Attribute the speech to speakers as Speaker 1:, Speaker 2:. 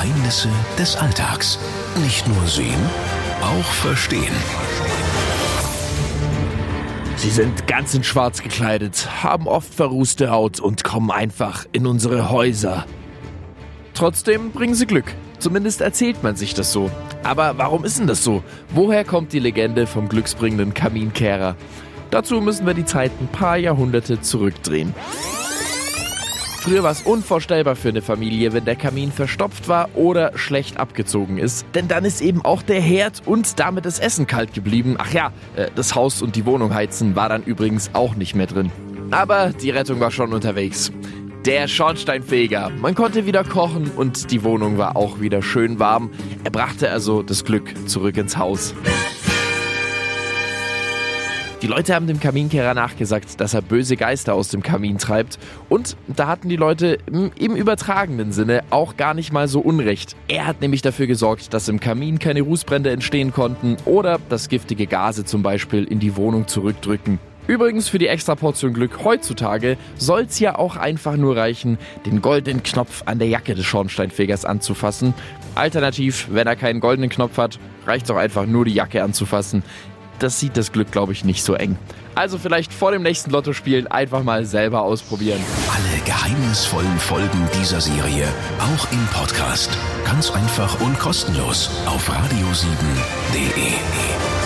Speaker 1: Geheimnisse des Alltags. Nicht nur sehen, auch verstehen.
Speaker 2: Sie sind ganz in Schwarz gekleidet, haben oft verrußte Haut und kommen einfach in unsere Häuser. Trotzdem bringen sie Glück. Zumindest erzählt man sich das so. Aber warum ist denn das so? Woher kommt die Legende vom glücksbringenden Kaminkehrer? Dazu müssen wir die Zeit ein paar Jahrhunderte zurückdrehen. Früher war es unvorstellbar für eine Familie, wenn der Kamin verstopft war oder schlecht abgezogen ist. Denn dann ist eben auch der Herd und damit das Essen kalt geblieben. Ach ja, äh, das Haus und die Wohnung heizen war dann übrigens auch nicht mehr drin. Aber die Rettung war schon unterwegs. Der Schornsteinfeger. Man konnte wieder kochen und die Wohnung war auch wieder schön warm. Er brachte also das Glück zurück ins Haus. Die Leute haben dem Kaminkehrer nachgesagt, dass er böse Geister aus dem Kamin treibt. Und da hatten die Leute im übertragenen Sinne auch gar nicht mal so unrecht. Er hat nämlich dafür gesorgt, dass im Kamin keine Rußbrände entstehen konnten oder dass giftige Gase zum Beispiel in die Wohnung zurückdrücken. Übrigens für die extra Portion Glück heutzutage soll's ja auch einfach nur reichen, den goldenen Knopf an der Jacke des Schornsteinfegers anzufassen. Alternativ, wenn er keinen goldenen Knopf hat, reicht's auch einfach nur die Jacke anzufassen das sieht das Glück, glaube ich, nicht so eng. Also vielleicht vor dem nächsten Lottospielen einfach mal selber ausprobieren.
Speaker 1: Alle geheimnisvollen Folgen dieser Serie auch im Podcast. Ganz einfach und kostenlos auf radio7.de.